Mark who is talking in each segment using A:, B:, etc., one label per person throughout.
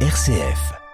A: RCF.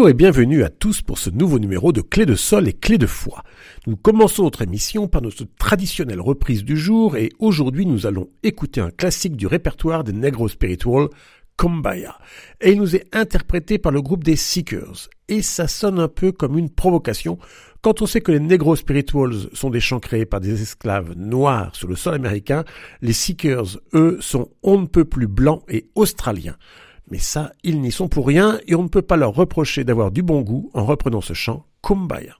A: Bonjour et bienvenue à tous pour ce nouveau numéro de Clé de Sol et Clé de Foi. Nous commençons notre émission par notre traditionnelle reprise du jour et aujourd'hui nous allons écouter un classique du répertoire des Negro Spiritual, Kumbaya. Et il nous est interprété par le groupe des Seekers. Et ça sonne un peu comme une provocation quand on sait que les Negro Spirituals sont des chants créés par des esclaves noirs sur le sol américain, les Seekers, eux, sont on ne peut plus blancs et australiens. Mais ça, ils n'y sont pour rien et on ne peut pas leur reprocher d'avoir du bon goût en reprenant ce chant Kumbaya.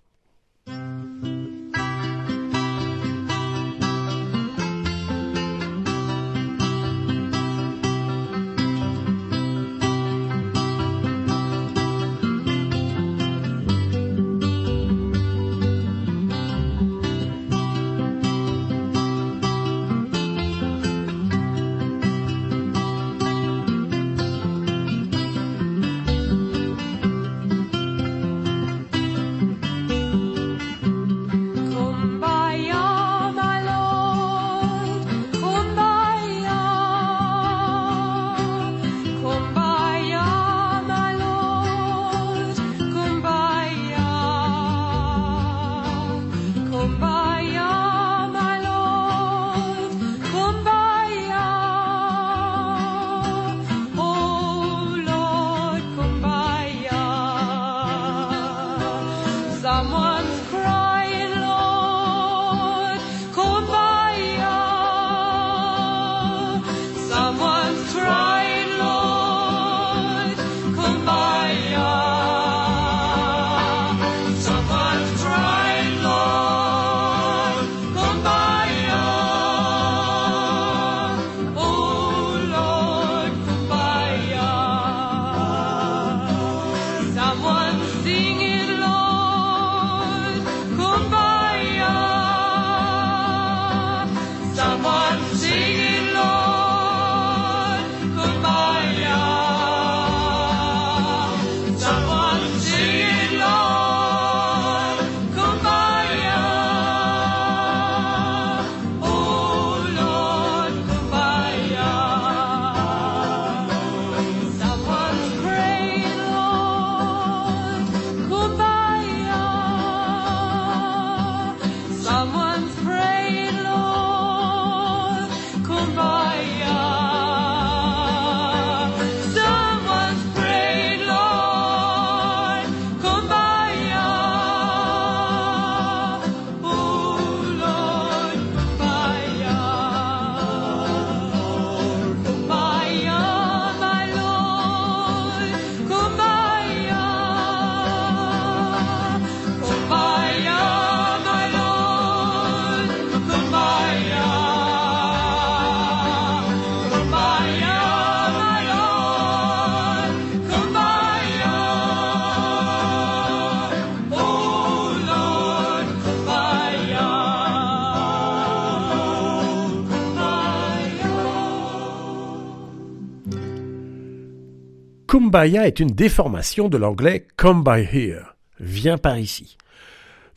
A: Kumbaya est une déformation de l'anglais come by here, viens par ici.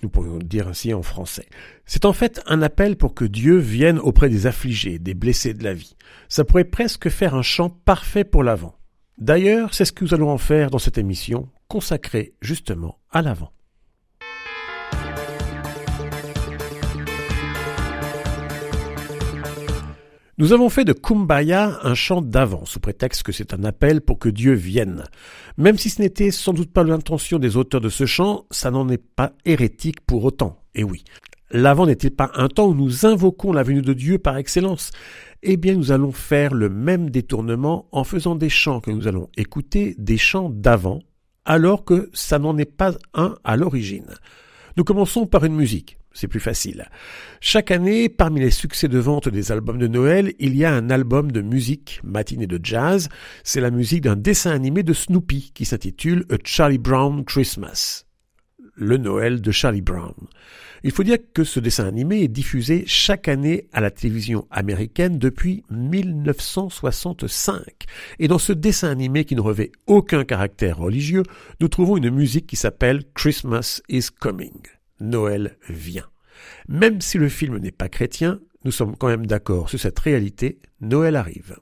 A: Nous pourrions le dire ainsi en français. C'est en fait un appel pour que Dieu vienne auprès des affligés, des blessés de la vie. Ça pourrait presque faire un chant parfait pour l'avant. D'ailleurs, c'est ce que nous allons en faire dans cette émission consacrée justement à l'avant. Nous avons fait de Kumbaya un chant d'avant, sous prétexte que c'est un appel pour que Dieu vienne. Même si ce n'était sans doute pas l'intention des auteurs de ce chant, ça n'en est pas hérétique pour autant. Et oui. L'avant n'est-il pas un temps où nous invoquons la venue de Dieu par excellence? Eh bien, nous allons faire le même détournement en faisant des chants que nous allons écouter, des chants d'avant, alors que ça n'en est pas un à l'origine. Nous commençons par une musique.
B: C'est plus facile. Chaque année, parmi les succès de vente des albums de Noël, il y a un album de musique, matinée de jazz. C'est la musique d'un dessin animé de Snoopy qui s'intitule A Charlie Brown Christmas. Le Noël de Charlie Brown. Il faut dire que ce dessin animé est diffusé chaque année à la télévision américaine depuis 1965. Et dans ce dessin animé qui ne revêt aucun caractère religieux, nous trouvons une musique qui s'appelle Christmas is Coming. Noël vient. Même si le film n'est pas chrétien, nous sommes quand même d'accord sur cette réalité, Noël arrive.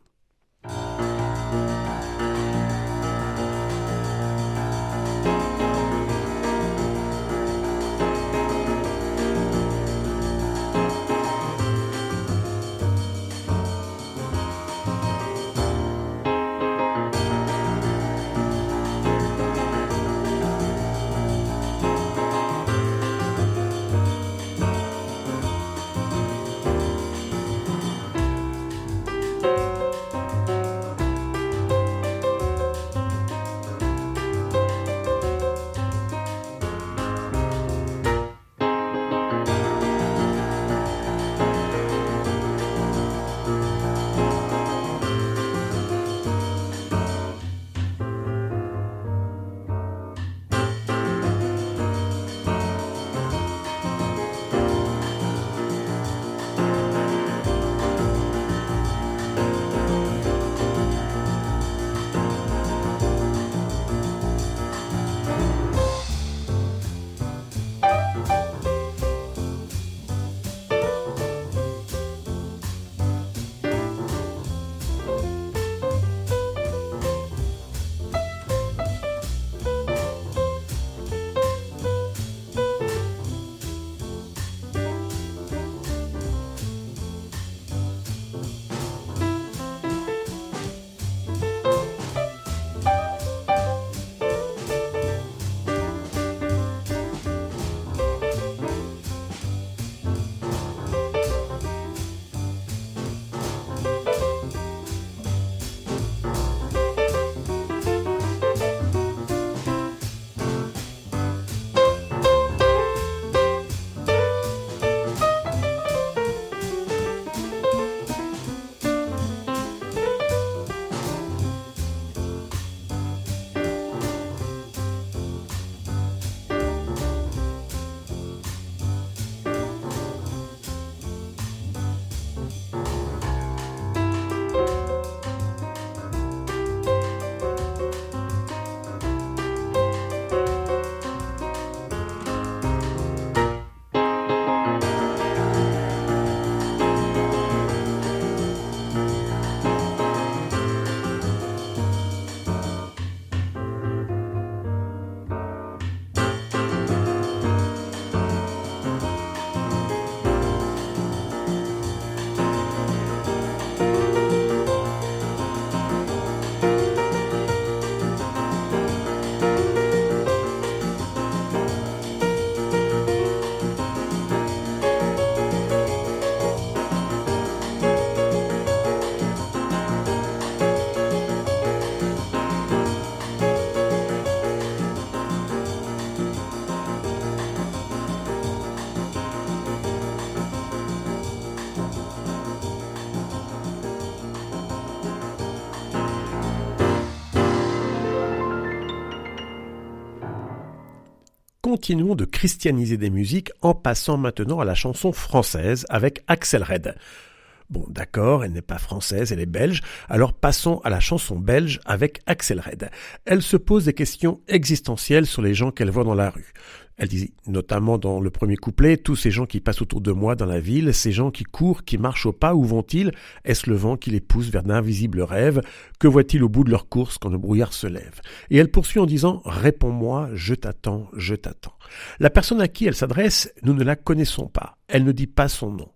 B: Continuons de christianiser des musiques en passant maintenant à la chanson française avec Axel Red. Bon, d'accord, elle n'est pas française, elle est belge, alors passons à la chanson belge avec Axel Red. Elle se pose des questions existentielles sur les gens qu'elle voit dans la rue. Elle dit notamment dans le premier couplet, tous ces gens qui passent autour de moi dans la ville, ces gens qui courent, qui marchent au pas, où vont-ils? Est-ce le vent qui les pousse vers d'invisibles rêves? Que voit-il au bout de leur course quand le brouillard se lève? Et elle poursuit en disant, réponds-moi, je t'attends, je t'attends. La personne à qui elle s'adresse, nous ne la connaissons pas. Elle ne dit pas son nom.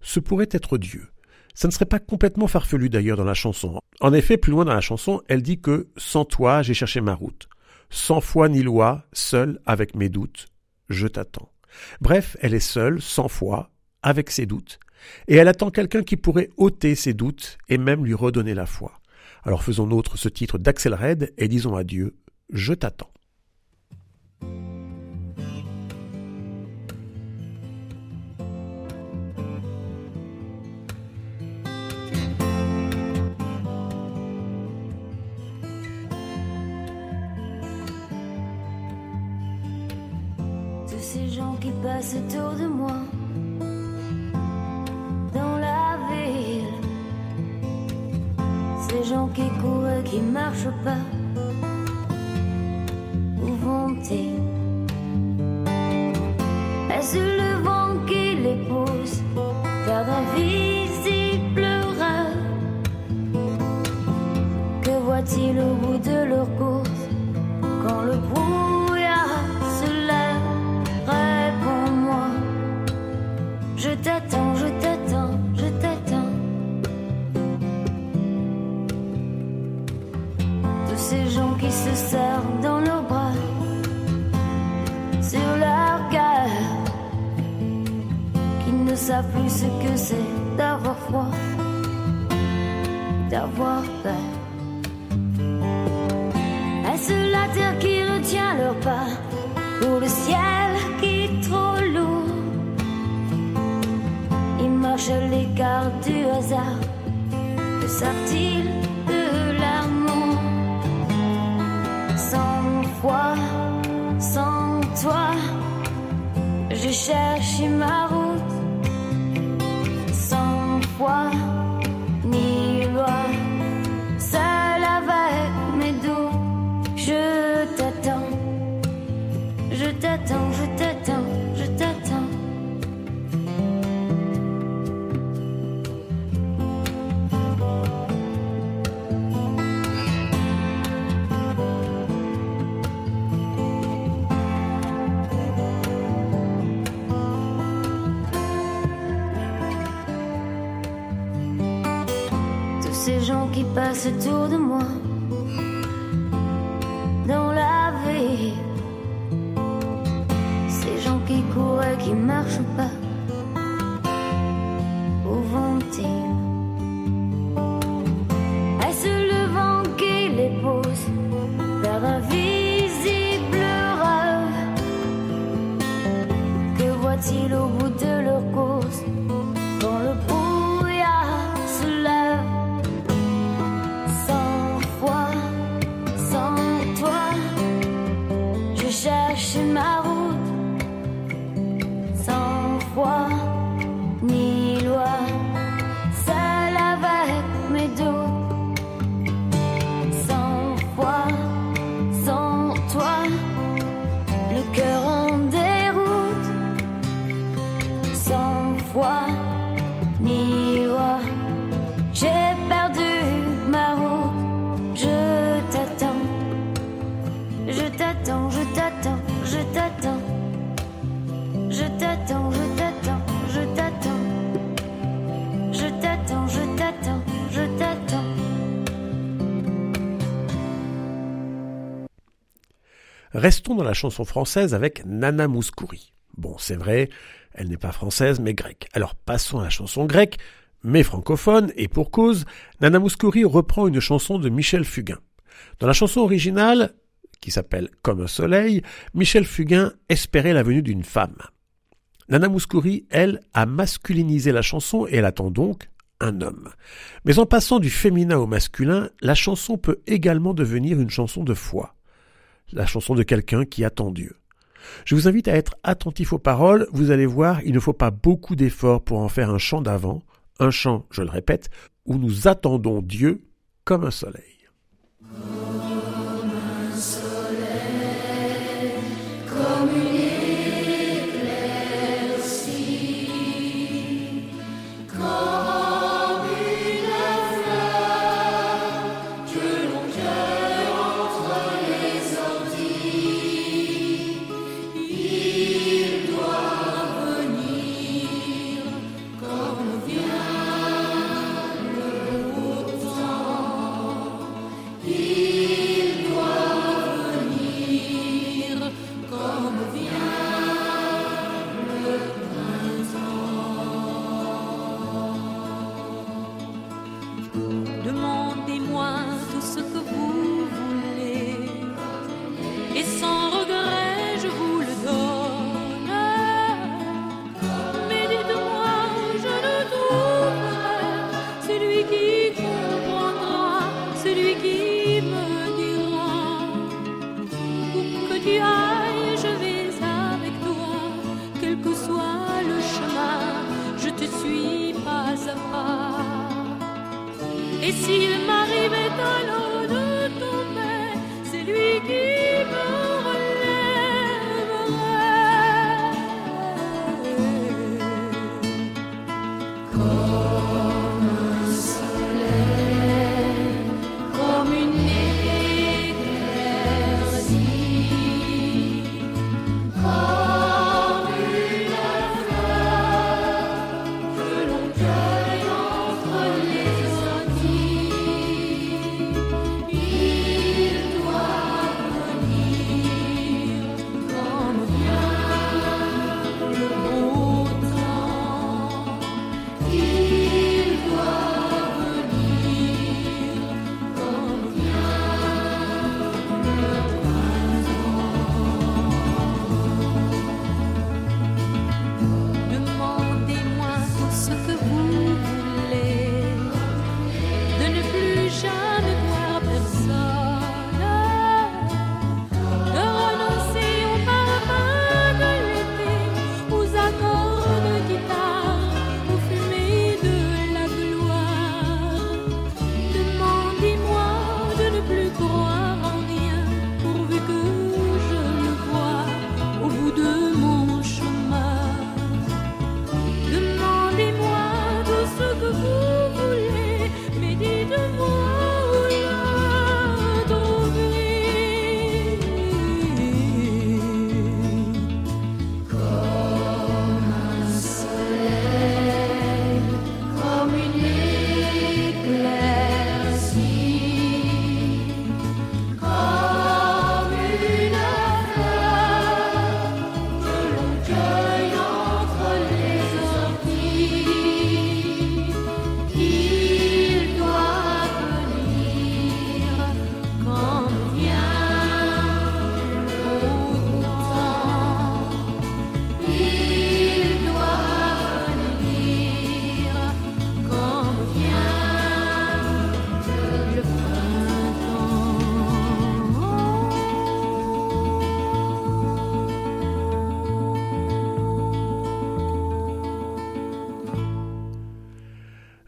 B: Ce pourrait être Dieu. Ça ne serait pas complètement farfelu d'ailleurs dans la chanson. En effet, plus loin dans la chanson, elle dit que sans toi, j'ai cherché ma route. Sans foi ni loi, seule avec mes doutes, je t'attends. Bref, elle est seule, sans foi, avec ses doutes, et elle attend quelqu'un qui pourrait ôter ses doutes et même lui redonner la foi. Alors faisons nôtre ce titre d'Axel Red et disons à Dieu, je t'attends.
C: Passent autour de moi dans la ville, ces gens qui courent et qui marchent pas, où vont-ils? Est-ce le plus ce que c'est d'avoir froid, d'avoir peur. Est-ce la terre qui retient leur pas ou le ciel qui est trop lourd? Ils marchent l'écart du hasard. Que savent-ils de l'amour Sans foi, sans toi, je cherche ma route. Gens qui passent autour de moi
B: Restons dans la chanson française avec Nana Mouskouri. Bon, c'est vrai, elle n'est pas française, mais grecque. Alors passons à la chanson grecque, mais francophone, et pour cause, Nana Mouskouri reprend une chanson de Michel Fugain. Dans la chanson originale, qui s'appelle Comme un soleil, Michel Fugain espérait la venue d'une femme. Nana Mouskouri, elle, a masculinisé la chanson et elle attend donc un homme. Mais en passant du féminin au masculin, la chanson peut également devenir une chanson de foi. La chanson de quelqu'un qui attend Dieu. Je vous invite à être attentif aux paroles, vous allez voir, il ne faut pas beaucoup d'efforts pour en faire un chant d'avant, un chant, je le répète, où nous attendons Dieu comme un soleil.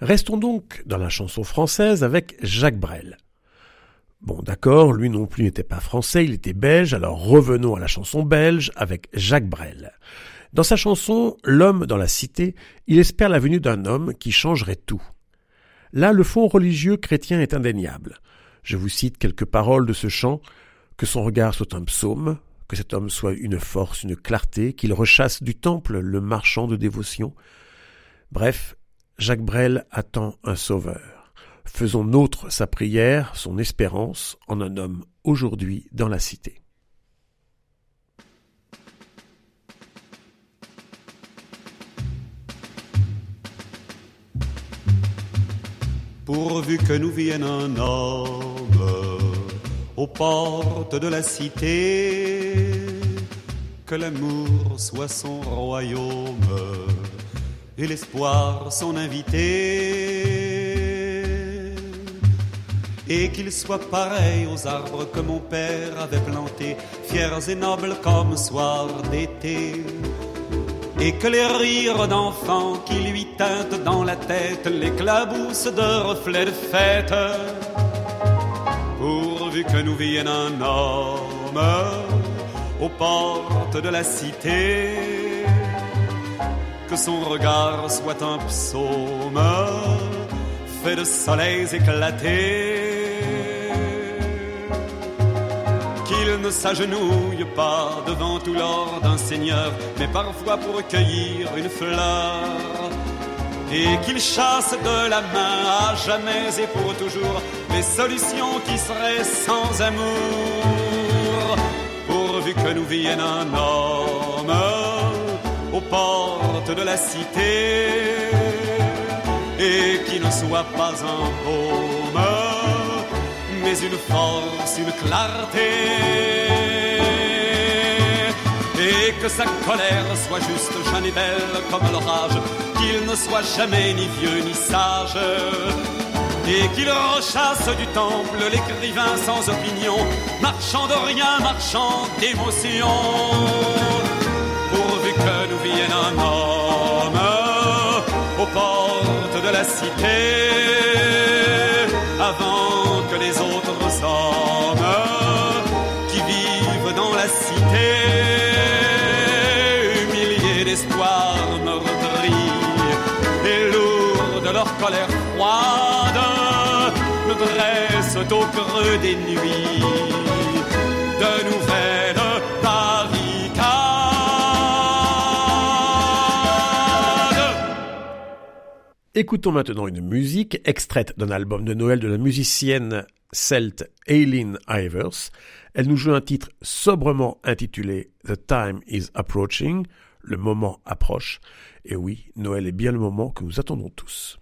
B: Restons donc dans la chanson française avec Jacques Brel. Bon d'accord, lui non plus n'était pas français, il était belge, alors revenons à la chanson belge avec Jacques Brel. Dans sa chanson L'homme dans la cité, il espère la venue d'un homme qui changerait tout. Là, le fond religieux chrétien est indéniable. Je vous cite quelques paroles de ce chant, que son regard soit un psaume, que cet homme soit une force, une clarté, qu'il rechasse du temple le marchand de dévotion. Bref, Jacques Brel attend un sauveur. Faisons nôtre sa prière, son espérance en un homme aujourd'hui dans la cité.
D: Pourvu que nous vienne un homme aux portes de la cité, que l'amour soit son royaume et l'espoir son invité. Et qu'il soit pareil aux arbres que mon père avait plantés, fiers et nobles comme soir d'été. Et que les rires d'enfants qui lui teintent dans la tête l'éclaboussent de reflets de fête, pourvu que nous vienne un homme aux portes de la cité que son regard soit un psaume fait de soleils éclatés. Qu'il ne s'agenouille pas devant tout l'or d'un seigneur, mais parfois pour cueillir une fleur. Et qu'il chasse de la main à jamais et pour toujours les solutions qui seraient sans amour, pourvu que nous vienne un homme aux de la cité et qui ne soit pas un baume, mais une force, une clarté. Et que sa colère soit juste, jeune et belle comme l'orage, qu'il ne soit jamais ni vieux ni sage. Et qu'il rechasse du temple l'écrivain sans opinion, marchand de rien, marchand d'émotion devienne un homme aux portes de la cité. Avant que les autres hommes qui vivent dans la cité humiliés d'espoir meurtris et lourds de leur colère froide me dressent au creux des nuits de nouvelles
B: Écoutons maintenant une musique extraite d'un album de Noël de la musicienne celte Aileen Ivers. Elle nous joue un titre sobrement intitulé The Time is Approaching, le moment approche. Et oui, Noël est bien le moment que nous attendons tous.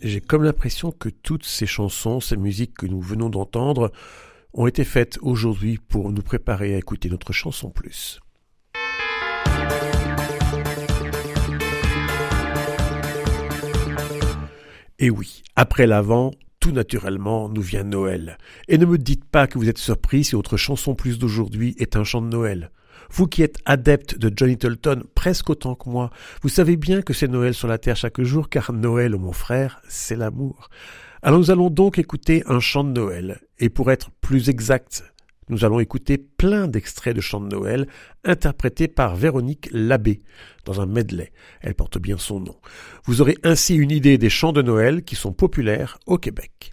B: J'ai comme l'impression que toutes ces chansons, ces musiques que nous venons d'entendre, ont été faites aujourd'hui pour nous préparer à écouter notre chanson plus. Et oui, après l'avant, tout naturellement nous vient Noël. Et ne me dites pas que vous êtes surpris si votre chanson plus d'aujourd'hui est un chant de Noël. Vous qui êtes adepte de Johnny Tolton presque autant que moi, vous savez bien que c'est Noël sur la terre chaque jour, car Noël, mon frère, c'est l'amour. Alors nous allons donc écouter un chant de Noël, et pour être plus exact, nous allons écouter plein d'extraits de chants de Noël interprétés par Véronique Labbé dans un medley. Elle porte bien son nom. Vous aurez ainsi une idée des chants de Noël qui sont populaires au Québec.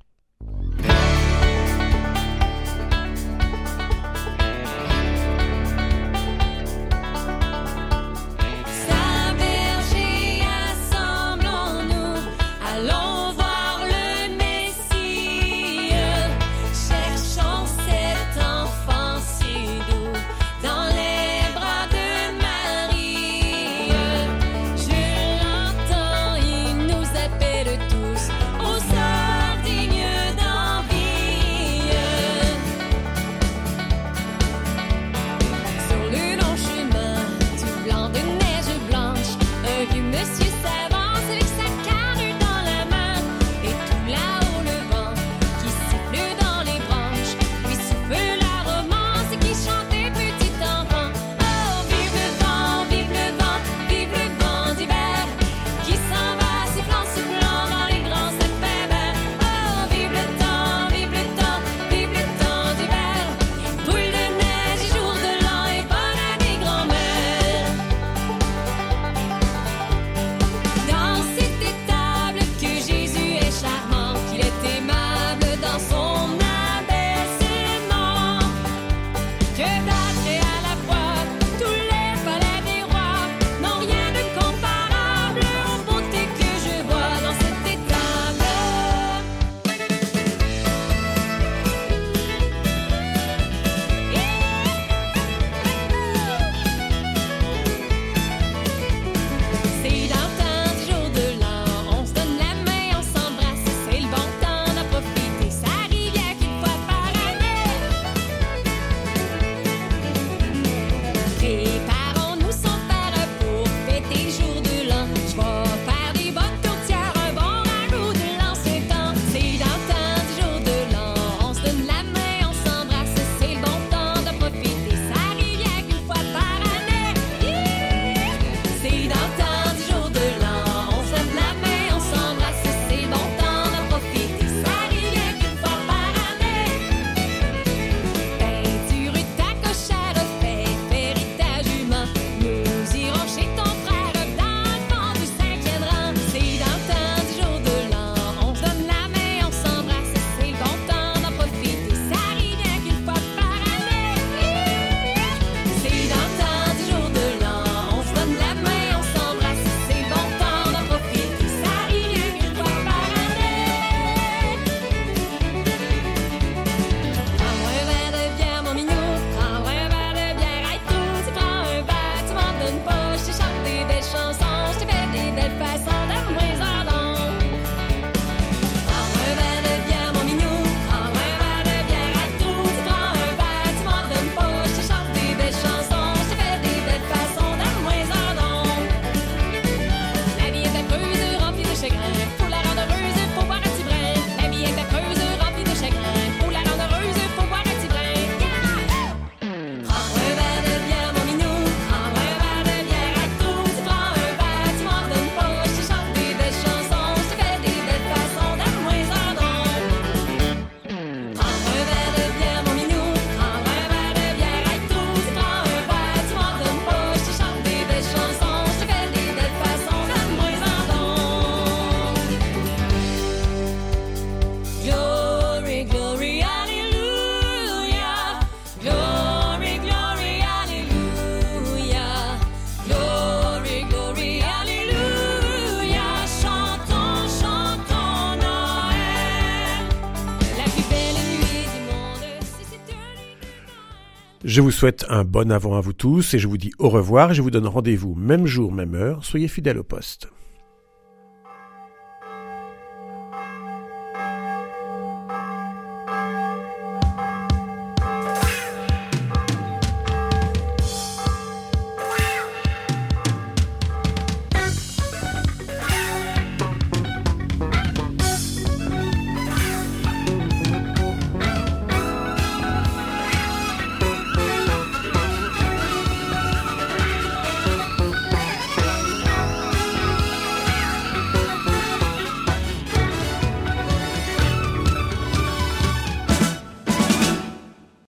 B: Je vous souhaite un bon avant à vous tous et je vous dis au revoir je vous donne rendez-vous même jour, même heure. Soyez fidèles au poste.